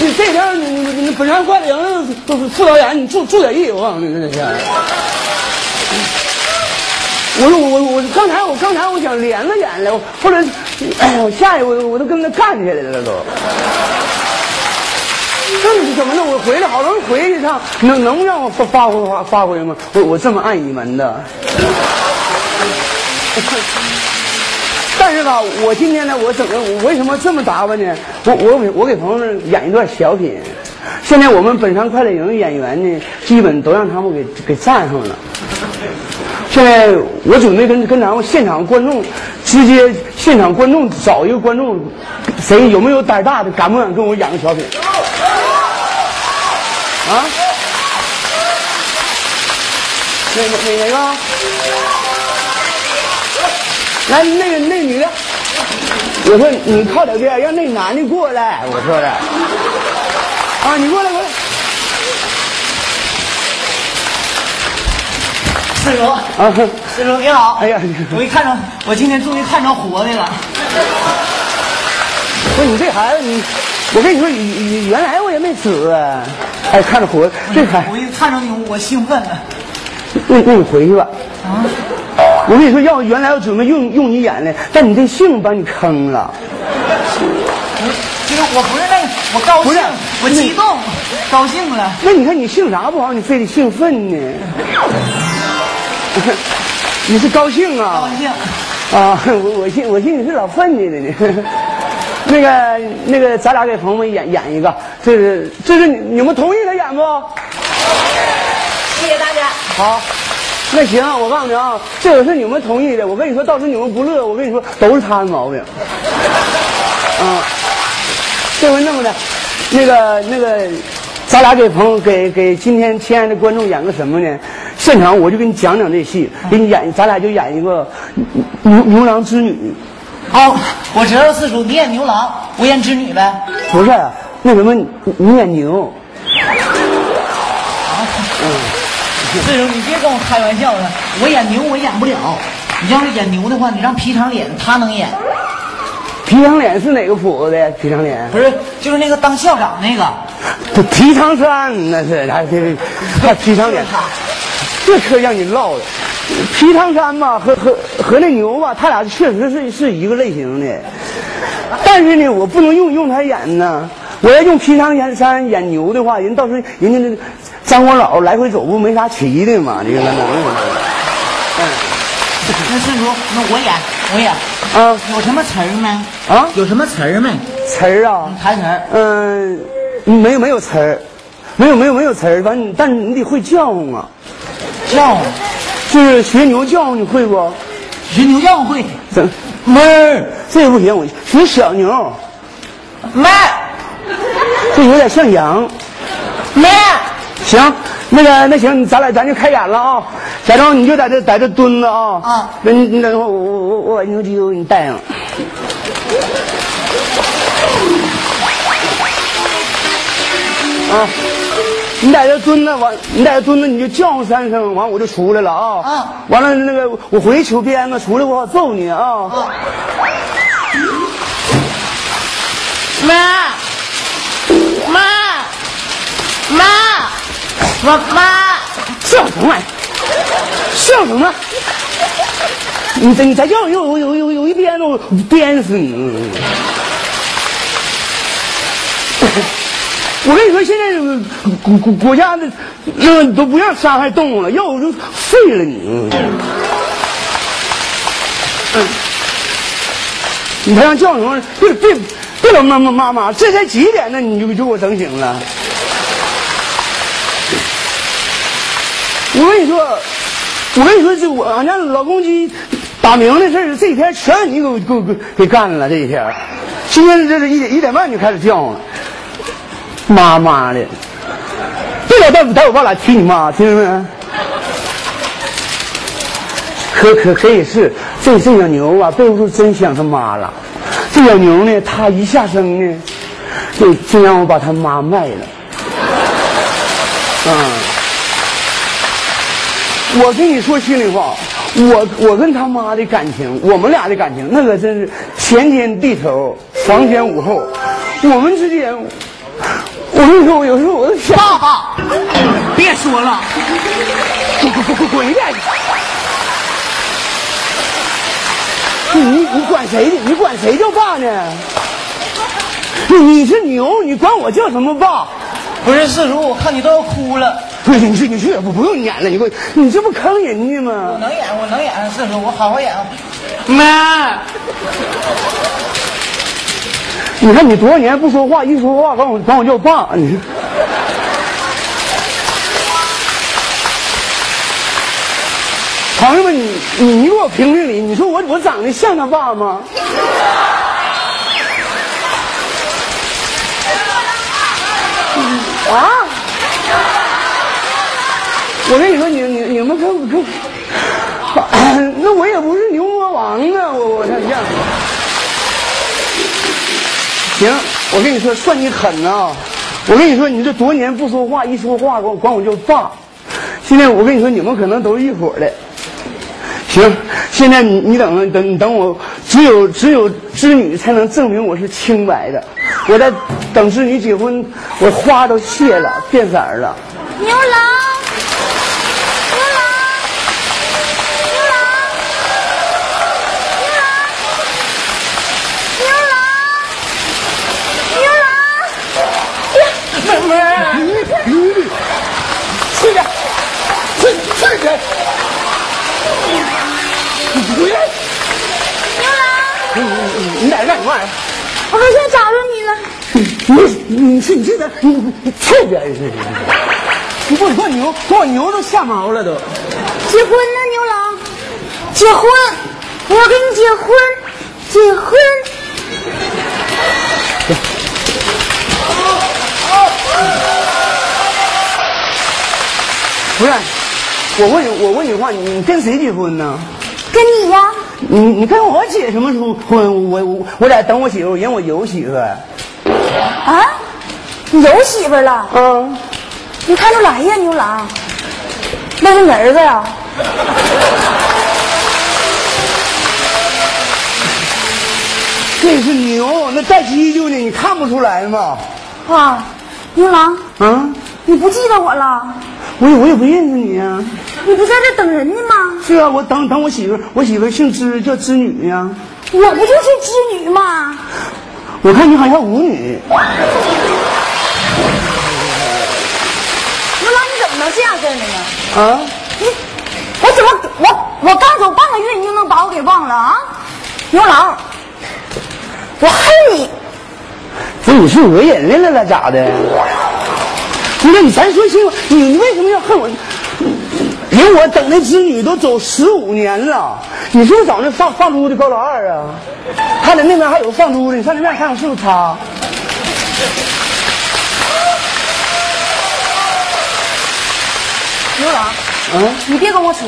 你 这天你你你本山快乐营副导演，你注注点意，我告诉你这天。我说我我我刚才我刚才我想连着演了，后来哎呀，我下去我我都跟他干起来了都。这是怎么的？我回来好容易回去一趟，能能让我发发挥发发挥吗？我我这么爱你们的。但是吧，我今天呢，我怎么我为什么这么打扮呢？我我我给朋友们演一段小品。现在我们本山快乐营的演员呢，基本都让他们给给占上了。现在我准备跟跟咱们现场观众直接现场观众找一个观众，谁有没有胆大的，敢不敢跟我演个小品？啊？哪哪哪个？来，那个那女的，我说你靠点边，让那男的过来。我说的，啊，你过来过来。四叔啊，四叔你好。哎呀，我一看着，我今天终于看着活的了。不是你这孩子，你，我跟你说，你你原来我也没死啊。哎，看着活，这孩子我一看着你，我兴奋了。那那你回去吧。啊，我跟你说，要原来我准备用用你演的，但你这姓把你坑了。这个我不是那个，我高兴不是，我激动，高兴了。那你看你姓啥不好，你非得姓奋呢？你是高兴啊？高兴。啊，我我信我信你是老愤的呢。那 个那个，咱俩给朋友们演演一个，这是这是你你们同意他演不？谢谢大家。好，那行，我告诉你啊，这个是你们同意的。我跟你说，到时候你们不乐，我跟你说都是他的毛病。嗯，这回那么的，那个那个，咱俩给朋友给给今天亲爱的观众演个什么呢？现场我就给你讲讲这戏，给你演，咱俩就演一个牛牛郎织女。好，我知道四叔，你演牛郎，我演织女呗。不是，那什么，你你演牛。四叔，你别跟我开玩笑了，我演牛我演不了。你要是演牛的话，你让皮长脸他能演，皮长脸是哪个谱子的？皮长脸不是就是那个当校长那个。这皮长山那是，还这还 皮长脸，这可让你唠的。皮长山吧，和和和那牛吧，他俩确实是是一个类型的，但是呢，我不能用用他演呢。我要用皮长山演牛的话，人到时候人家那个张光老来回走不没啥奇的嘛，这个？能那四叔，那我演我演，啊。有什么词儿没？啊？有什么词儿没？词儿啊，台词儿。嗯，没有没有词儿，没有没有没有词儿，反正你但是你得会叫唤啊，叫就是学牛叫唤你会不？学牛叫会，怎妹儿。这不行，我学小牛，妹这有点像羊。妹，行，那个那行，咱俩咱就开演了啊！假装你就在这在这蹲着啊！啊那你你等会我我我我把牛机都给你带上。啊，你在这蹲着完，你在这蹲着你就叫唤三声，完我就出来了啊！啊完了那个我回去求鞭子，出来我好揍你啊！啊，妈，妈，妈，妈妈，笑什么玩意？笑什么？你再你再叫有有有有一鞭子我鞭死你！我跟你说，现在国国国家的那都不让伤害动物了，要我就废了你。嗯，你还让叫什么？别别别老妈妈妈妈，这才几点呢？你就给我整醒了。我跟你说，我跟你说，这我俺家老公鸡打鸣的事儿，这几天全让你给给给给干了。这几天，今天这是一点一点半就开始叫了，妈妈的，别老在在我爸俩提你妈，听着没？可可可以是，这这小牛啊，背不住真想他妈了。这小牛呢，它一下生呢，就就让我把他妈卖了。嗯。我跟你说心里话，我我跟他妈的感情，我们俩的感情，那可真是前天地头，房前屋后。我们之间，我跟你说，我有时候我都想，爸爸，别说了，滚滚滚滚滚一边去！你你你管谁呢？你管谁叫爸呢？你你是牛，你管我叫什么爸？不是四叔，我看你都要哭了。你去你去，不不用演了，你给我，你这不坑人家我？能演，我能演，四叔，我好好演。妈，你看你多少年不说话，一说话管我管我叫爸，你。朋友们，你你你给我评评理，你说我我长得像他爸吗？啊！我跟你说，你你你们可可，那我也不是牛魔王啊，我我看像。行，我跟你说，算你狠呐、我跟你说，你这多年不说话，一说话管管我叫爸。现在我跟你说，你们可能都是一伙的。行，现在你你等等你等我，只有只有织女才能证明我是清白的。我在等织女结婚，我花都谢了，变色了。牛郎，牛郎，牛郎，牛郎，牛郎，牛郎，妹妹，去去去去去！你回来！牛郎，你我好像找着你了。你你去你这边，你你这边是？你给我做牛，给我牛都吓毛了都。结婚呢，牛郎，结婚，我要跟你结婚，结婚。不是，我问你，我问你话，你跟谁结婚呢？跟你呀，你你跟我姐什么时候婚？我我我在等我媳妇，人我有媳妇。啊，你有媳妇了？嗯，你看出来呀，牛郎，那是你儿子呀？这是牛，那带犄角呢，你看不出来吗？啊，牛郎，啊，你不记得我了？我也我也不认识你啊。你不在这等人呢吗？是啊，我等等我媳妇，我媳妇姓织，叫织女呀、我不就是织女吗？我看你好像舞女。牛郎，你怎么能这样式儿的呢？啊，你，我怎么我我刚走半个月，你就能把我给忘了啊？牛郎，我恨你！不是你是讹人来了了咋的？不是你咱说清楚，你你为什么要恨我？人我等那织女都走十五年了，你是不是找那放放猪的高老二啊？他在那边还有放猪的，你上那边看看是不是他？牛郎，嗯，你别跟我扯，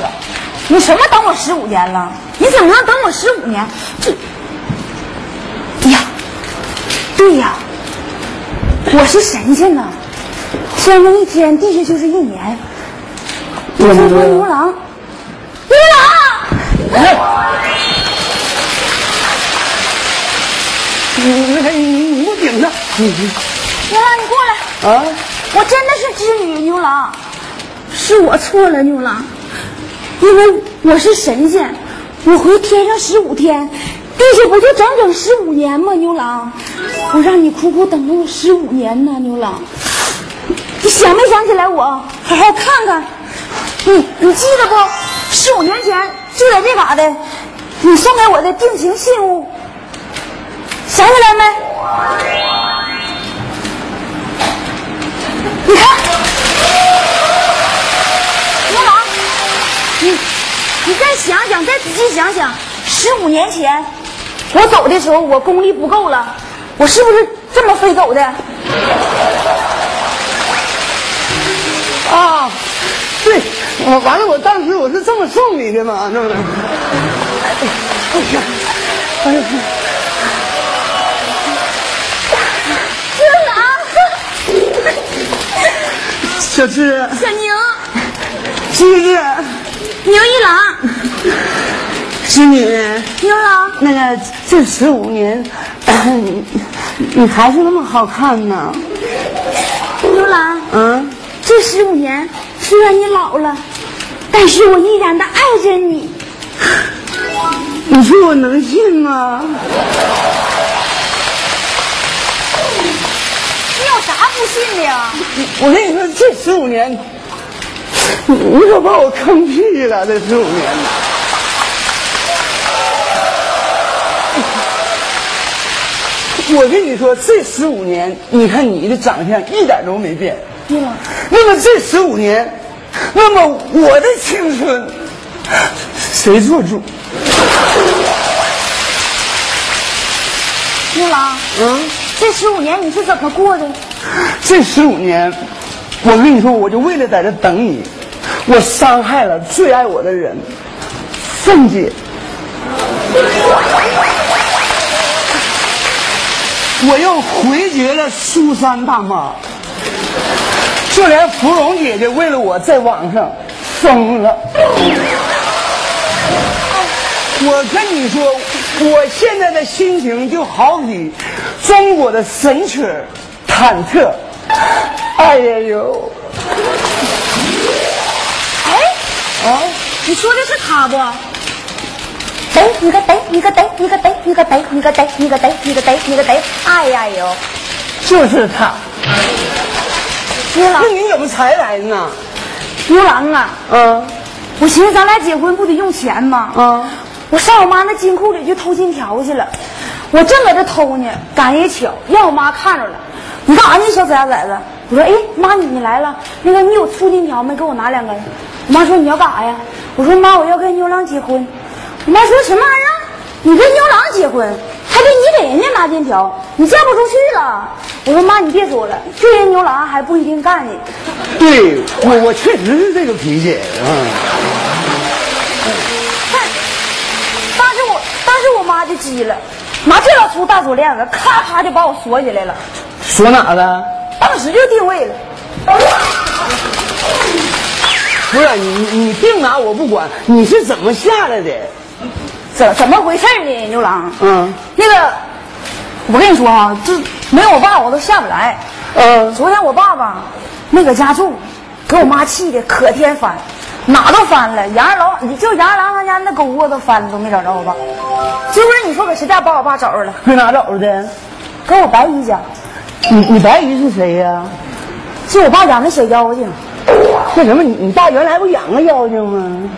你什么等我十五年了？你怎么能等我十五年？这，呀，对呀，我是神仙呐，天上一天，地下就是一年。我这说牛郎，牛郎，你那个你你不顶着，牛郎，你过来。啊？我真的是织女牛郎，是我错了，牛郎，因为我是神仙，我回天上十五天，地下不就整整十五年吗？牛郎，我让你苦苦等了我十五年呢，牛郎，你想没想起来我？好好看看，你你记得不？十五年前就在这嘎达，你送给我的定情信物，想起来没？你看，牛郎，你你再想想，再仔细想想，十五年前我走的时候，我功力不够了，我是不是这么飞走的？我完了，我当时我是这么送你的嘛，那么的。哎呀，哎呀，牛郎，小芝，小宁，芝芝，牛一郎，织女，牛郎，那个这十五年，你 你还是那么好看呢。牛郎，嗯，这十五年虽然你老了，但是我依然的爱着你。你说我能信吗？你有啥不信的呀？我跟你说，这十五年，你你可把我坑屁了，这十五年。我跟你说，这十五年，你看你的长相一点都没变。牛郎，那么这十五年，那么我的青春，谁做主？牛郎，嗯，这十五年你是怎么过的？这十五年，我跟你说，我就为了在这等你，我伤害了最爱我的人，凤姐。我又回绝了苏珊大妈，就连芙蓉姐姐为了我在网上疯了。我跟你说，我现在的心情就好比中国的神曲忐忑，哎呀呦，哎，啊，你说的是他不？逮你个逮，你个逮，你个逮，你个逮，你个逮，你个逮，你个逮，你个逮，哎呀呦！就是他。牛郎那，你怎么才来呢？牛郎啊！嗯我寻思咱俩结婚不得用钱吗？啊，我上我妈那金库里去偷金条去了，我正搁这偷呢，赶也巧让我妈看着了。你干啥呢，小崽崽子？我说，哎，妈你你来了，那个你有粗金条没？给我拿两根。我妈说你要干啥呀？我说妈，我要跟牛郎结婚。我妈说什么玩意儿？你跟牛郎结婚，还得你给人家拿金条，你嫁不出去了。我说妈，你别说了，这人牛郎还不一定干呢。对我我确实是这个脾气啊。看，当时我当时我妈就急了，拿这老粗大锁链子，咔咔就把我锁起来了，锁哪了？当时就定位了。不是你你你定哪我不管，你是怎么下来的？怎怎么回事呢，牛郎？嗯那个，我跟你说啊、这没有我爸我都下不来。嗯，昨天我爸爸没搁家住，给我妈气的可天翻，哪都翻了，杨二老就杨二郎他家那狗窝都翻了，都没找着我爸。结果你说搁谁家把我爸找着了？搁哪找着的？搁我白姨家，你你白姨是谁呀、是我爸养的小妖精，那什么，你你爸原来不养个妖精吗？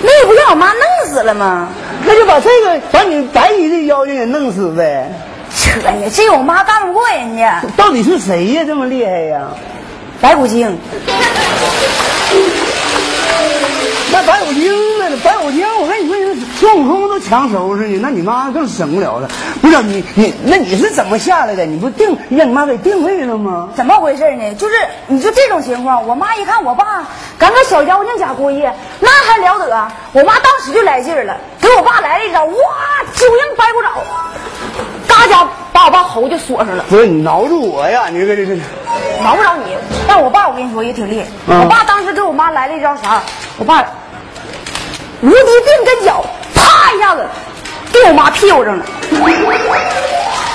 那不让我妈弄死了吗？那就把这个把你白姨的妖精给弄死呗。扯呀，这我妈干不过人家。到底是谁呀？这么厉害呀？白骨精，那白骨精呢？白骨精，我跟你说，孙悟空都强收拾呢，那你妈更省不了了。不是你你那你是怎么下来的？你不定让你妈给定位了吗？怎么回事呢？就是你就这种情况，我妈一看我爸敢搁小妖精家过夜，那还了得？我妈当时就来劲儿了，给我爸来了一招，哇，九阴白骨爪，嘎家把我爸喉就锁上了，不是你挠住我呀？你这这这个，挠不着你。但我爸我跟你说也挺厉害，嗯我爸当时给我妈来了一招啥？我爸无敌定跟脚，啪一下子给我妈屁股上了，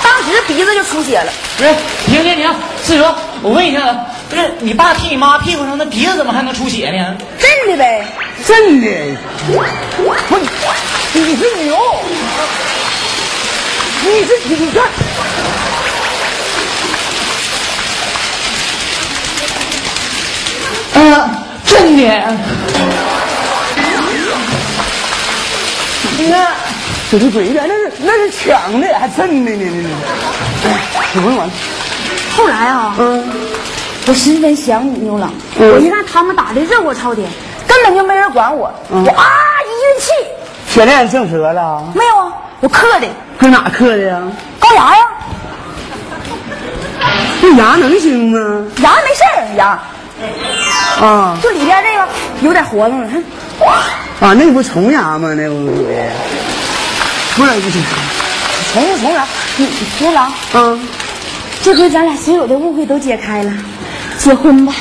当时鼻子就出血了。不是，停停停，四叔，我问一下子，不是你爸踢你妈屁股上，那鼻子怎么还能出血呢？真的呗？真的，不你是牛，你是你看。嗯，真的。你看，这是鬼的，那是那是抢的，还真的呢呢呢。怎么完？后来啊，嗯，我十分想你牛郎，嗯我一看他们打的热火朝天，根本就没人管我，嗯我啊一运气，铁链挣折了，没有啊，我刻的搁哪刻的呀？高牙呀，那牙能行吗？牙没事儿，牙啊就里边这个有点活动了，哼啊，那不虫牙吗？那不属于，不是不是，虫虫牙，牛郎，啊，这回咱俩所有的误会都解开了，结婚吧，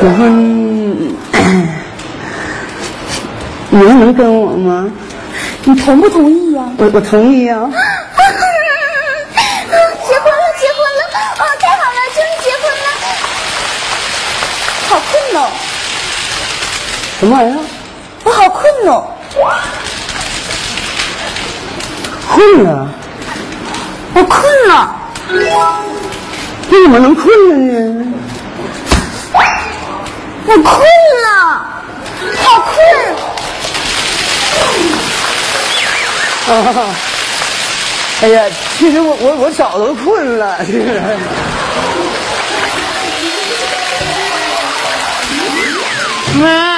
结婚，你们能跟我吗？你同不同意呀、我我同意啊。结婚了，结婚了！啊，太好了，终于结婚了！哦，什么玩意儿？我好困哦，困了？我困了，你怎么能困了呢？我困了，好困。啊！哎呀，其实我我我早都困了。妈，爸爸